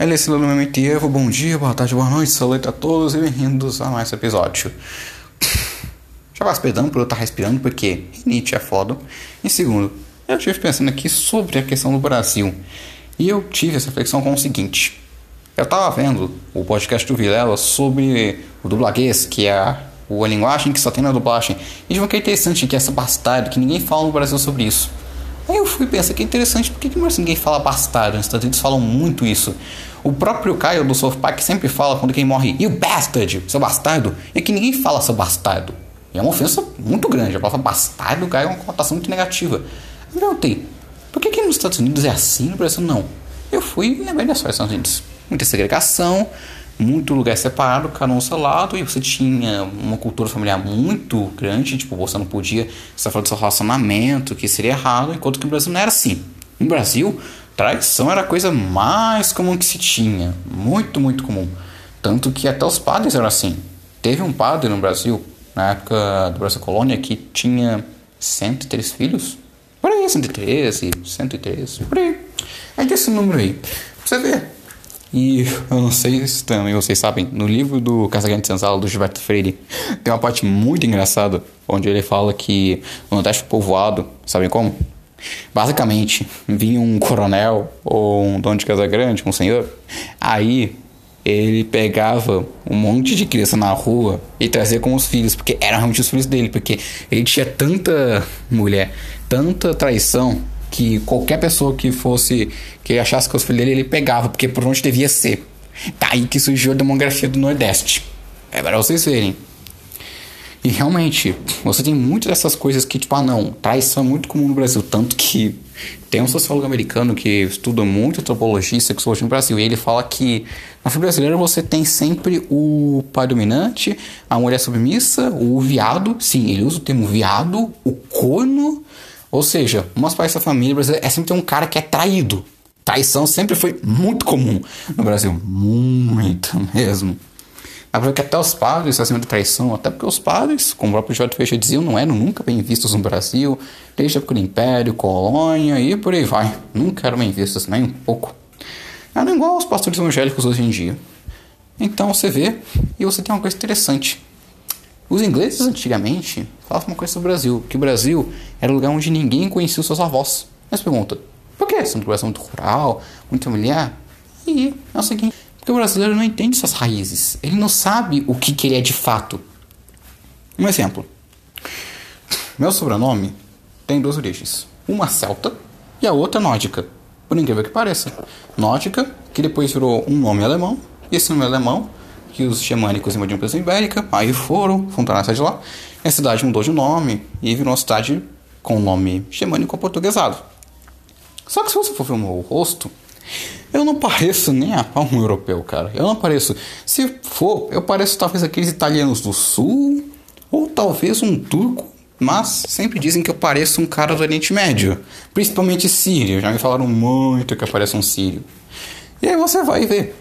Ele é Silvio Memetivo, bom dia, boa tarde, boa noite, saúde a todos e bem-vindos a mais um episódio. Já vai perdão por eu estar respirando, porque rinite é foda. E segundo, eu estive pensando aqui sobre a questão do Brasil. E eu tive essa reflexão com o seguinte. Eu estava vendo o podcast do Vilela sobre o dublaguês, que é a, a linguagem que só tem na dublagem. E de uma que é interessante, que é essa bastardo, que ninguém fala no Brasil sobre isso. Aí eu fui pensar que é interessante, por que, que ninguém fala bastardo? Nos Estados Unidos falam muito isso. O próprio Caio do South Park sempre fala quando quem morre, you bastard, seu bastardo. E que ninguém fala seu bastardo. E é uma ofensa muito grande. A palavra bastardo ganha uma conotação muito negativa. Eu perguntei, por que, que nos Estados Unidos é assim no Brasil não? Eu fui e lembrei das Estados Unidos. Muita segregação, muito lugar separado, cada um seu lado, e você tinha uma cultura familiar muito grande, tipo, você não podia estar falando do seu relacionamento, que seria errado, enquanto que no Brasil não era assim. No Brasil, traição era a coisa mais comum que se tinha, muito, muito comum. Tanto que até os padres eram assim. Teve um padre no Brasil, na época do Brasil Colônia, que tinha 103 filhos. Por aí, 113, 103, por aí. É desse número aí. Pra você ver, e eu não sei se também vocês sabem, no livro do Casagrande Senzala, do Gilberto Freire, tem uma parte muito engraçada, onde ele fala que no Nordeste povoado, sabem como? Basicamente, vinha um coronel ou um dono de casa grande, um senhor, aí ele pegava um monte de criança na rua e trazia com os filhos, porque eram realmente os filhos dele, porque ele tinha tanta mulher, tanta traição, que qualquer pessoa que fosse, que achasse que os filhos dele, ele pegava, porque por onde devia ser. Tá aí que surgiu a demografia do Nordeste. É para vocês verem. E realmente, você tem muitas dessas coisas que, tipo, ah não, traição é muito comum no Brasil. Tanto que tem um sociólogo americano que estuda muito antropologia e sexologia no Brasil. E ele fala que na família brasileira você tem sempre o pai dominante, a mulher submissa, o viado. Sim, ele usa o termo viado, o corno ou seja, umas partes da família brasileira é sempre ter um cara que é traído. Traição sempre foi muito comum no Brasil. Muito mesmo. Pra que até os padres acima de traição, até porque os padres, como o próprio Jorge Feijão dizia, não eram nunca bem vistos no Brasil, desde a época do Império, colônia e por aí vai. Nunca eram bem vistos, nem um pouco. Eram igual os pastores evangélicos hoje em dia. Então você vê, e você tem uma coisa interessante. Os ingleses antigamente falavam uma coisa sobre o Brasil, que o Brasil era o lugar onde ninguém conhecia os seus avós. Mas pergunta, por que? Um lugar muito rural, muito familiar? E é o seguinte, porque o brasileiro não entende suas raízes. Ele não sabe o que, que ele é de fato. Um exemplo. Meu sobrenome tem duas origens. Uma celta e a outra nórdica. Por incrível que pareça. Nórdica, que depois virou um nome alemão. E esse nome alemão que os xamânicos invadiram a Península Ibérica, aí foram, fundaram a cidade lá, e a cidade mudou de nome e virou uma cidade com o nome xamânico portuguesado. Só que se você for ver o meu rosto, eu não pareço nem a pau um europeu, cara. Eu não pareço. Se for, eu pareço talvez aqueles italianos do sul, ou talvez um turco, mas sempre dizem que eu pareço um cara do Oriente Médio, principalmente sírio. Já me falaram muito que eu pareço um sírio. E aí você vai ver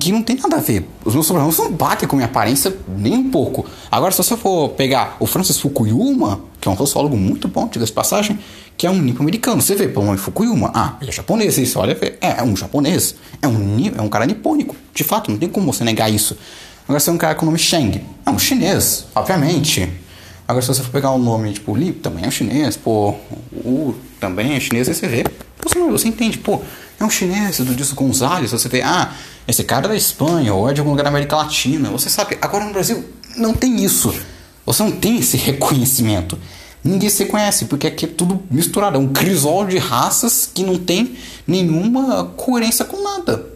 que não tem nada a ver. Os meus sobrenomes não batem com minha aparência nem um pouco. Agora, se você for pegar o Francis Fukuyama, que é um sociólogo muito bom, diga de passagem, que é um nipo-americano. Você vê pelo nome Fukuyama, ah, ele é japonês, isso, olha, é, é um japonês, é um, é um cara nipônico. De fato, não tem como você negar isso. Agora, se é um cara com o nome Sheng, é um chinês, obviamente. Agora, se você for pegar o nome, tipo, Li, também é um chinês, pô, U também é chinês, aí você vê, você, você entende, pô, é um chinês do Dilson Gonzalez, você vê, ah, esse cara é da Espanha ou é de algum lugar da América Latina, você sabe. Agora no Brasil não tem isso. Você não tem esse reconhecimento. Ninguém se conhece, porque aqui é tudo misturado. É um crisol de raças que não tem nenhuma coerência com nada.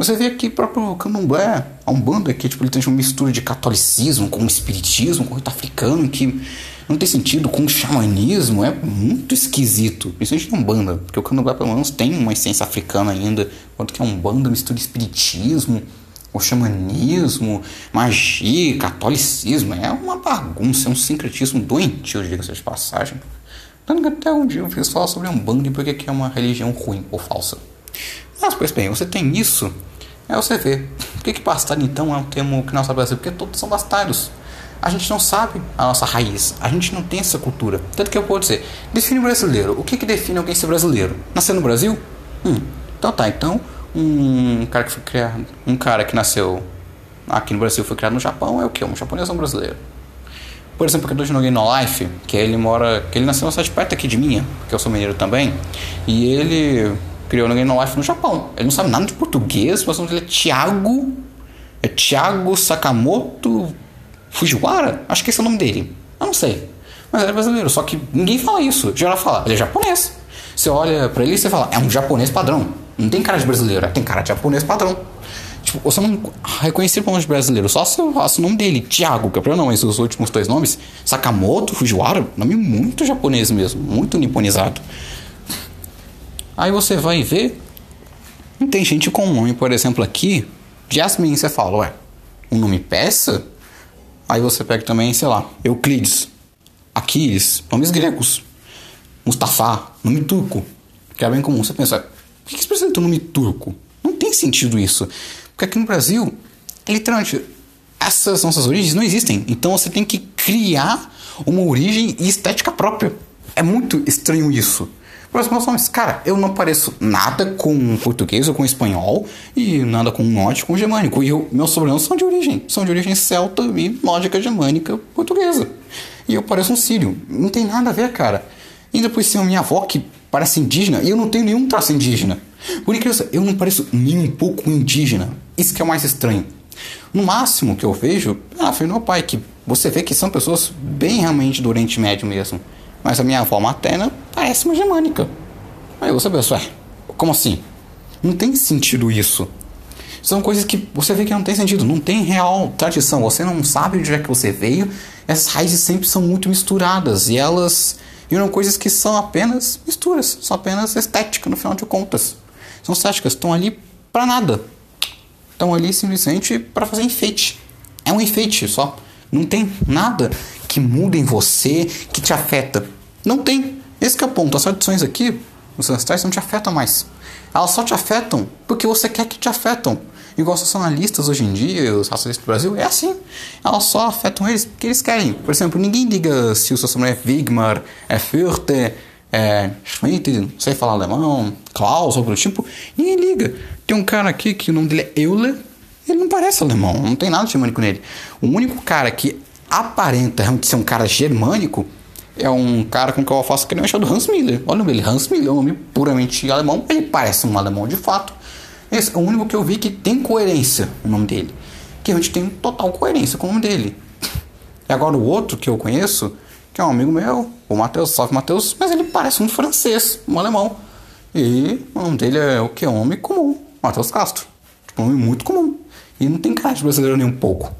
Você vê aqui o próprio candomblé, a Umbanda, que tipo, ele tem uma mistura de catolicismo com espiritismo, com rito africano, que não tem sentido com o xamanismo, é muito esquisito. Principalmente na Umbanda, porque o candomblé pelo menos tem uma essência africana ainda, enquanto que a Umbanda mistura espiritismo, o xamanismo, magia, catolicismo, é uma bagunça, é um sincretismo doentio, diga-se de passagem. Tanto que até um dia eu fiz falar sobre a Umbanda e porque é uma religião ruim ou falsa. Mas, pois bem, você tem isso, é você vê. Por que, que bastardo então é um termo que não sabe Brasil? Porque todos são bastardos a gente não sabe a nossa raiz, a gente não tem essa cultura. Tanto que eu vou dizer, define brasileiro. O que, que define alguém ser brasileiro? Nascer no Brasil? Hum, então tá, então um cara que foi criado. Um cara que nasceu aqui no Brasil foi criado no Japão é o quê? Um japonês ou um brasileiro? Por exemplo, o criador de No Life, que ele mora. que ele nasceu numa cidade perto aqui de minha, porque eu sou mineiro também, e ele criou No Life no Japão. Ele não sabe nada de português, mas o nome dele é Thiago. É Thiago Sakamoto Fujiwara? Acho que esse é o nome dele. Eu não sei. Mas ele é brasileiro, só que ninguém fala isso. Geral fala, ele é japonês. Você olha pra ele e você fala, é um japonês padrão. Não tem cara de brasileiro, tem cara de japonês padrão. Tipo, você não reconhecer como brasileiro, só se eu faço o nome dele, Thiago, que é não, mas os últimos dois nomes, Sakamoto, Fujiwara, nome muito japonês mesmo, muito niponizado. Aí você vai ver, não tem gente com nome, por exemplo, aqui, Jasmine, você fala, ué, um nome peça? Aí você pega também, sei lá, Euclides, Aquiles, nomes gregos, Mustafa, nome turco, que é bem comum. Você pensa, por que você precisa ter um nome turco? Não tem sentido isso. Porque aqui no Brasil, literalmente, essas nossas origens não existem. Então você tem que criar uma origem e estética própria. É muito estranho isso. Por exemplo, nomes, cara, eu não pareço nada com português ou com espanhol e nada com norte com germânico. E eu, meus sobrenomes são de origem, são de origem celta e lógica germânica portuguesa. E eu pareço um sírio. Não tem nada a ver, cara. E depois tem a minha avó que parece indígena e eu não tenho nenhum traço indígena. Por incrível eu não pareço nem um pouco indígena. Isso que é o mais estranho. No máximo que eu vejo, ah, foi meu pai, que você vê que são pessoas bem realmente do Oriente Médio mesmo. Mas a minha avó materna parece uma germânica. Aí você pensa, ué, como assim? Não tem sentido isso. São coisas que você vê que não tem sentido, não tem real tradição. Você não sabe de onde é que você veio. Essas raízes sempre são muito misturadas e elas viram coisas que são apenas misturas, são apenas estética no final de contas. São estéticas, estão ali para nada. Estão ali simplesmente para fazer enfeite. É um enfeite só. Não tem nada que muda em você, que te afeta. Não tem. Esse é o ponto. As tradições aqui, os ancestrais, não te afetam mais. Elas só te afetam porque você quer que te afetam. Igual os nacionalistas hoje em dia, os racistas do Brasil, é assim. Elas só afetam eles porque eles querem. Por exemplo, ninguém liga se o seu sobrenome é Wigmar, é Fürth, é, Schmidt, não sei falar alemão, Klaus, algo do tipo, ninguém liga. Tem um cara aqui que o nome dele é Euler, ele não parece alemão, não tem nada de germânico nele. O único cara que aparenta realmente ser um cara germânico é um cara com que eu faço que ele é chamado Hans Miller. Olha o dele, Hans Miller, é um nome puramente alemão, ele parece um alemão de fato. Esse é o único que eu vi que tem coerência o nome dele. Que a gente tem total coerência com o nome dele. E agora o outro que eu conheço que é um amigo meu, o Matheus, salve Matheus, mas ele parece um francês, um alemão. E o nome dele é o que? Um nome comum, Matheus Castro. Tipo, um nome muito comum. E não tem cara de brasileiro nem um pouco.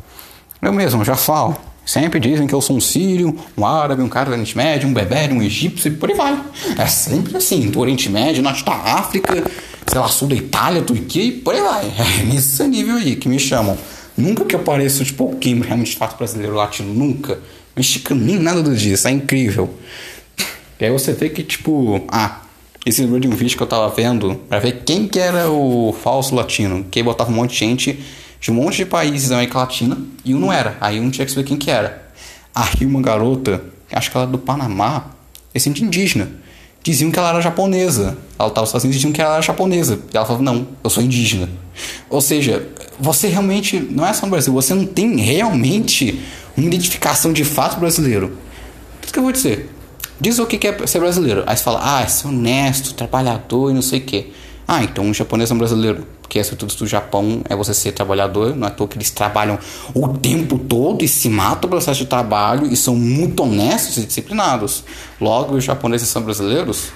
Eu mesmo já falo. Sempre dizem que eu sou um sírio, um árabe, um cara do Oriente Médio, um bebê, um egípcio e por aí vai. É sempre assim, do Oriente Médio, norte da África, sei lá, sul da Itália, Turquia e por aí vai. É nesse nível aí que me chamam. Nunca que eu pareço, tipo, alguém realmente de fato brasileiro latino, nunca mexicano, nem nada do dia, isso é incrível. E aí você vê que, tipo, ah, esse lembrou de um vídeo que eu tava vendo pra ver quem que era o falso latino, que botava um monte de gente de um monte de países da América Latina e um não era. Aí um tinha que saber quem que era. Aí uma garota, acho que ela era do Panamá, esse indígena, diziam que ela era japonesa. Ela tava sozinha e diziam que ela era japonesa. E ela falava, não, eu sou indígena. Ou seja, você realmente, não é só no Brasil, você não tem realmente uma identificação de fato brasileiro. O que eu vou dizer? Diz o que é ser brasileiro. Aí você fala, ah, é ser honesto, trabalhador e não sei o que. Ah, então um japonês é um brasileiro. Porque as tudo do Japão é você ser trabalhador. Não é à toa que eles trabalham o tempo todo e se matam pelo processo de trabalho e são muito honestos e disciplinados. Logo, os japoneses são brasileiros.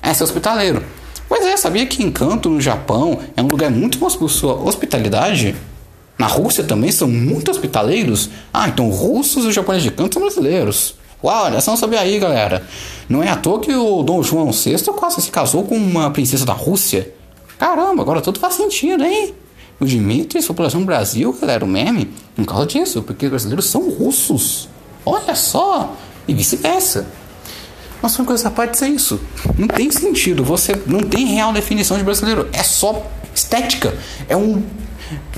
É ser hospitaleiro. Pois é, sabia que Encanto no Japão é um lugar muito famoso por sua hospitalidade? Na Rússia também são muito hospitaleiros. Ah, então russos e japoneses de canto são brasileiros. Uau, olha só saber aí, galera. Não é à toa que o Dom João VI quase se casou com uma princesa da Rússia. Caramba, agora tudo faz sentido, hein? O Dimitri, população do Brasil, galera, o meme, por causa disso, porque os brasileiros são russos. Olha só! E vice-versa. Mas uma coisa pode ser isso. Não tem sentido. Você não tem real definição de brasileiro. É só estética. É um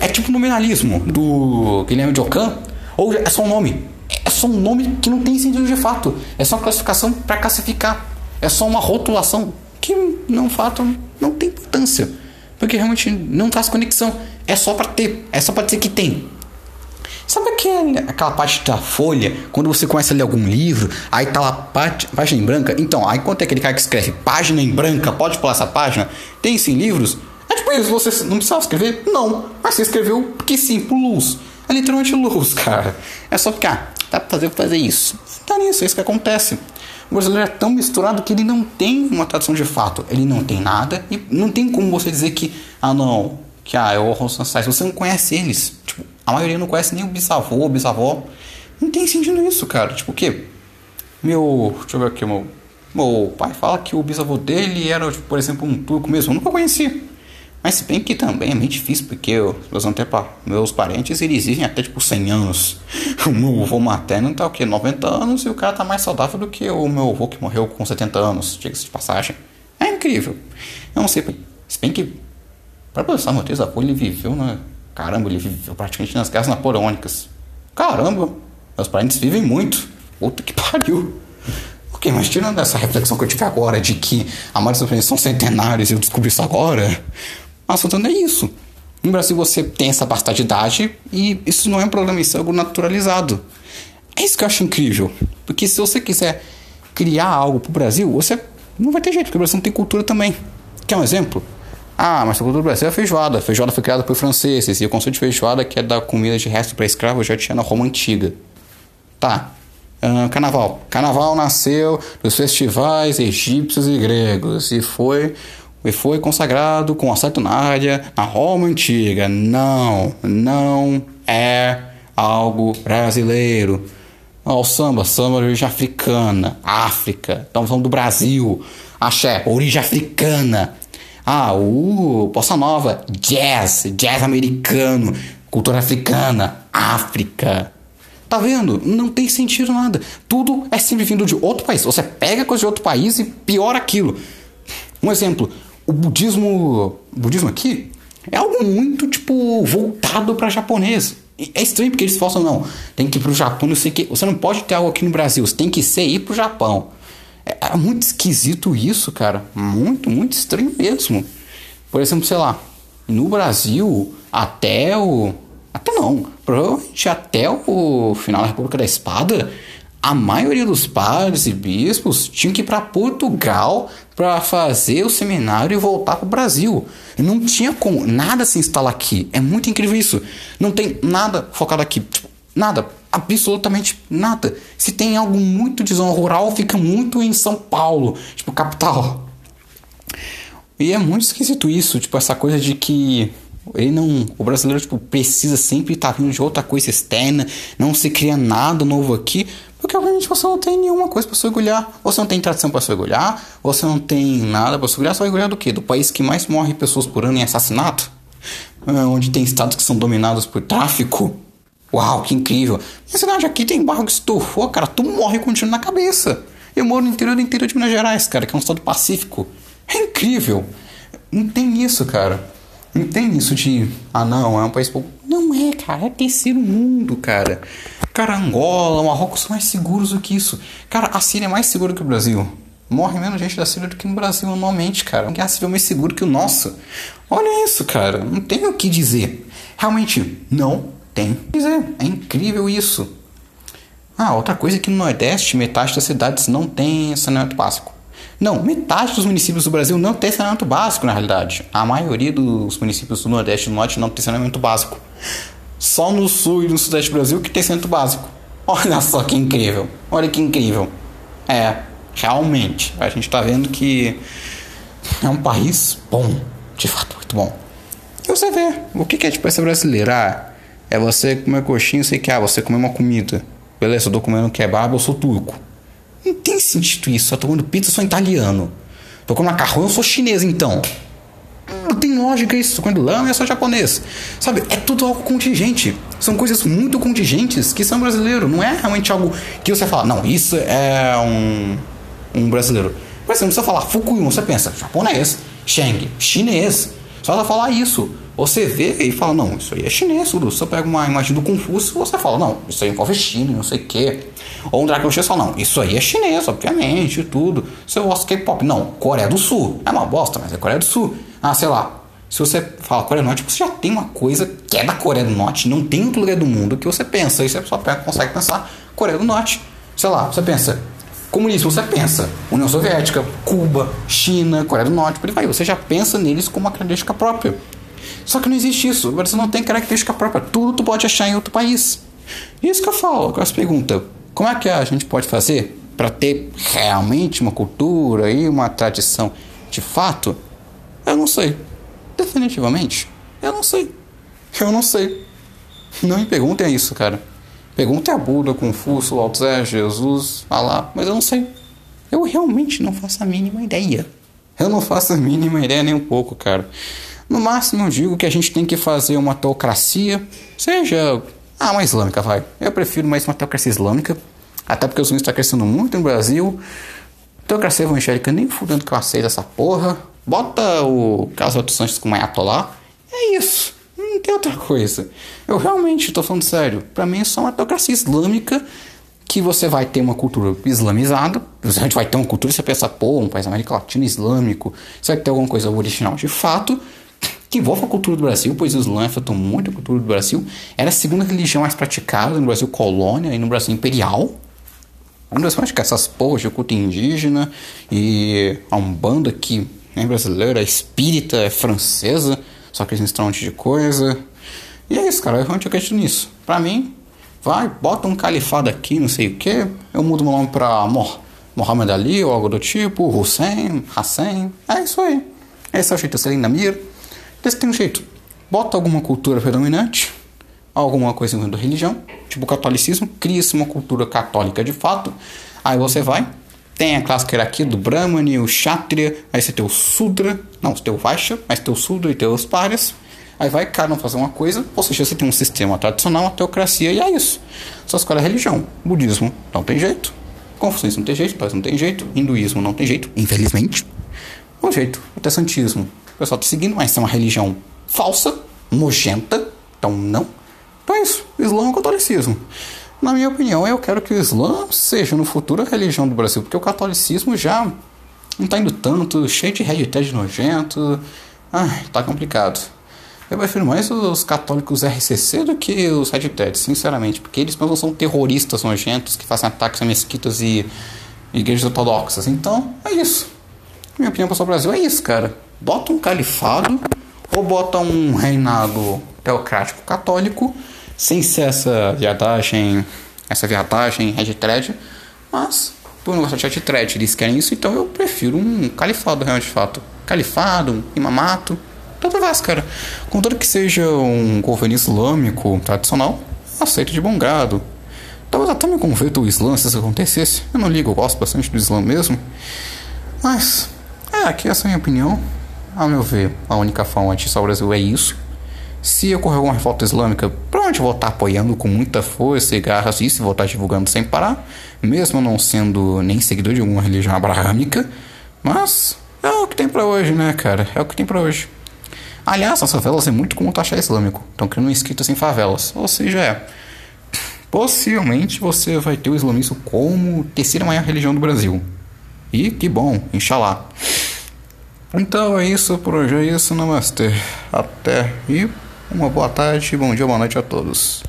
é tipo nominalismo do Guilherme de Ocã, ou é só um nome. É só um nome que não tem sentido de fato. É só uma classificação para classificar. É só uma rotulação que, não fato, não tem importância. Porque realmente não traz conexão. É só pra ter. É só pra dizer que tem. Sabe aquele, aquela parte da folha, quando você começa a ler algum livro, aí tá lá página em branca? Então, aí quando é aquele cara que escreve página em branca, pode pular essa página? Tem sim livros? É tipo isso, você não precisava escrever? Não. Mas você escreveu porque sim, por luz. É literalmente luz, cara. É só ficar, dá pra fazer, fazer isso. Tá nisso, é isso que acontece. O brasileiro é tão misturado que ele não tem uma tradução de fato. Ele não tem nada e não tem como você dizer que, ah não, que ah, é o Ronson Você não conhece eles. Tipo, a maioria não conhece nem o bisavô ou bisavó. Não tem sentido isso, cara. Tipo, o quê? Meu. Deixa eu ver aqui, meu. Meu pai fala que o bisavô dele era, tipo, por exemplo, um turco mesmo. Eu nunca conheci. Mas se bem que também é meio difícil, porque meus, antepa, meus parentes eles vivem até tipo 100 anos. O meu avô materno tá o quê? 90 anos e o cara tá mais saudável do que o meu avô que morreu com 70 anos, diga-se de passagem. É incrível. Eu não sei, se bem que, para pensar, meu avô ele viveu na. Caramba, ele viveu praticamente nas guerras napoleônicas. Caramba, meus parentes vivem muito. Puta que pariu. Ok, mas tirando essa reflexão que eu tive agora de que a maioria parentes são centenários e eu descobri isso agora, mas faltando é isso. No Brasil você tem essa bastante idade e isso não é um problema, isso é algo naturalizado. É isso que eu acho incrível. Porque se você quiser criar algo pro Brasil, você não vai ter jeito, porque o Brasil não tem cultura também. Quer um exemplo? Ah, mas a cultura do Brasil é feijoada. A feijoada foi criada por franceses e o conceito de feijoada, que é da comida de resto para escravo, já tinha na Roma Antiga. Tá. Uh, carnaval. Carnaval nasceu dos festivais egípcios e gregos e foi e foi consagrado com a Saturnália na Roma Antiga. Não, não é algo brasileiro. o samba, samba de origem africana, África. Estamos falando do Brasil. Axé, origem africana. Ah, o Bossa Nova, jazz, jazz americano, cultura africana, África. Tá vendo? Não tem sentido nada. Tudo é sempre vindo de outro país. Você pega coisa de outro país e piora aquilo. Um exemplo, o budismo, o budismo aqui é algo muito tipo voltado para japonês. É estranho porque eles falam não, tem que ir pro Japão, não sei que, você não pode ter algo aqui no Brasil, você tem que ser ir pro Japão. É, é muito esquisito isso, cara. Muito, muito estranho mesmo. Por exemplo, sei lá, no Brasil, até o até não, provavelmente até o final da República da Espada, a maioria dos padres e bispos tinham que ir para Portugal para fazer o seminário e voltar para o Brasil. Não tinha como nada se instalar aqui. É muito incrível isso. Não tem nada focado aqui. Tipo, nada. Absolutamente nada. Se tem algo muito de zona rural, fica muito em São Paulo, tipo, capital. E é muito esquisito isso, tipo, essa coisa de que ele não. O brasileiro tipo, precisa sempre estar tá vindo de outra coisa externa, não se cria nada novo aqui, porque obviamente você não tem nenhuma coisa para se orgulhar. Você não tem tradição para se orgulhar, você não tem nada para se orgulhar, vai orgulhar do quê? Do país que mais morre pessoas por ano em assassinato? É, onde tem estados que são dominados por tráfico? Uau, que incrível! Minha cidade aqui tem barro que estufou, cara, tu morre com um tiro na cabeça. Eu moro no interior do interior de Minas Gerais, cara, que é um estado pacífico. É incrível! Não tem isso, cara. Não tem isso de, ah não, é um país pouco. Não é, cara, é terceiro mundo, cara. Cara, Angola, Marrocos são mais seguros do que isso. Cara, a Síria é mais segura que o Brasil. Morre menos gente da Síria do que no Brasil normalmente, cara. Um guerra civil é mais seguro que o nosso. Olha isso, cara. Não tem o que dizer. Realmente, não tem o que dizer. É incrível isso. Ah, outra coisa é que no Nordeste, metade das cidades não tem saneamento básico. Não, metade dos municípios do Brasil não tem saneamento básico, na realidade. A maioria dos municípios do Nordeste e do Norte não tem saneamento básico. Só no Sul e no Sudeste do Brasil que tem saneamento básico. Olha só que incrível. Olha que incrível. É, realmente. A gente tá vendo que é um país bom. De fato, muito bom. E você vê, o que é tipo essa brasileira? Ah, é você comer coxinha, sei que, ah, você comer uma comida. Beleza, eu tô comendo kebab, eu sou turco. Não tem sentido isso. Eu tô comendo pizza, eu sou italiano. Tô comendo macarrão, eu sou chinês, então. Não tem lógica isso. Comendo lama, eu sou japonês. Sabe? É tudo algo contingente. São coisas muito contingentes que são brasileiros. Não é realmente algo que você fala, não, isso é um, um brasileiro. Por exemplo, você falar Fukuyama, você pensa, japonês. Sheng, chinês. Só ela falar isso. Você vê e fala, não, isso aí é chinês, tudo. Você pega uma imagem do Confúcio, você fala, não, isso aí envolve China, não sei o quê. Ou um Dragon Ball fala, não, isso aí é chinês, obviamente, tudo. Você gosta K-pop, não, Coreia do Sul. É uma bosta, mas é Coreia do Sul. Ah, sei lá, Se você fala Coreia do Norte, você já tem uma coisa que é da Coreia do Norte, não tem outro lugar do mundo que você pensa. E você só consegue pensar Coreia do Norte. Sei lá, você pensa comunismo, você pensa União Soviética, Cuba, China, Coreia do Norte, por aí vai. Você já pensa neles como uma característica própria. Só que não existe isso. Você não tem característica própria. Tudo tu pode achar em outro país. Isso que eu falo. Agora se pergunta, como é que a gente pode fazer para ter realmente uma cultura e uma tradição de fato? Eu não sei. Definitivamente, eu não sei. Eu não sei. Não me perguntem isso, cara. Perguntem a Buda, Confúcio, Lao Tse, Jesus, Allah, mas eu não sei. Eu realmente não faço a mínima ideia. Eu não faço a mínima ideia nem um pouco, cara. No máximo eu digo que a gente tem que fazer uma teocracia, seja ah, uma islâmica, vai. Eu prefiro mais uma teocracia islâmica, até porque os mundo está crescendo muito no Brasil. Teocracia evangélica nem fudendo que eu aceito essa porra. Bota o caso outros Sanches com lá. É isso. Não tem outra coisa. Eu realmente estou falando sério. Para mim, é só uma teocracia islâmica que você vai ter uma cultura islamizada. Gente vai ter uma cultura, você pensa, pô, um país América Latina islâmico. Você vai ter alguma coisa original de fato que envolve a cultura do Brasil, pois o Islã afetou muito a cultura do Brasil. Era a segunda religião mais praticada no Brasil colônia e no Brasil imperial. No Brasil praticava essas porras de culto indígena e a Umbanda que é brasileira, é espírita, é francesa, só que eles misturam um monte de coisa. E é isso, cara, eu realmente acredito nisso. Pra mim, vai, bota um califado aqui, não sei o que, eu mudo meu nome pra Mor Mohamed Ali ou algo do tipo, Hussein, Hassan, é isso aí. Esse é o jeito, Selina Mir. Desse tem um jeito. Bota alguma cultura predominante, alguma coisa da religião, tipo o catolicismo, cria-se uma cultura católica de fato. Aí você vai, tem a clássica hierarquia do Brahmani, o Kshatriya, aí você tem o Sudra, não, você tem o Vaishya, mas tem o Sudra e tem os Párias. Aí vai cada um fazer uma coisa, ou seja, você tem um sistema tradicional, uma teocracia, e é isso. Só escolhe a religião. Budismo não tem jeito. Confucismo não tem jeito, Taoísmo não tem jeito, hinduísmo não tem jeito, infelizmente. O jeito, protestantismo o pessoal está seguindo, mas é uma religião falsa, nojenta, então não. Então é isso, Islã é o catolicismo. Na minha opinião, eu quero que o Islã seja no futuro a religião do Brasil, porque o catolicismo já não está indo tanto, cheio de hashtag nojento. Ai, tá complicado. Eu prefiro mais os católicos RCC do que os hashtags, sinceramente, porque eles mesmo são terroristas nojentos que fazem ataques a mesquitas e igrejas ortodoxas. Então, é isso. Minha opinião para o Brasil é isso, cara bota um califado ou bota um reinado teocrático católico, sem ser essa viadagem, essa viadagem head mas por não gostar de head eles querem isso, então eu prefiro um califado realmente de fato. Califado, um imamato, tanto faz, cara. Contanto que seja um governo islâmico tradicional, aceito de bom grado. Talvez até me converta o Islã se isso acontecesse. Eu não ligo, eu gosto bastante do Islã mesmo. Mas, é, aqui essa é a minha opinião. Ao meu ver, a única forma de salvar o Brasil é isso. Se ocorrer alguma revolta islâmica, provavelmente vou estar apoiando com muita força e garras isso e vou estar divulgando sem parar, mesmo não sendo nem seguidor de alguma religião abraâmica. Mas é o que tem para hoje, né, cara? É o que tem para hoje. Aliás, as favelas é muito como taxar islâmico. Estão criando escritas em favelas. Ou seja, é. Possivelmente você vai ter o islamismo como terceira maior religião do Brasil. E que bom, inshallah. Então é isso por hoje, é isso, namastê. Até e uma boa tarde, bom dia, boa noite a todos.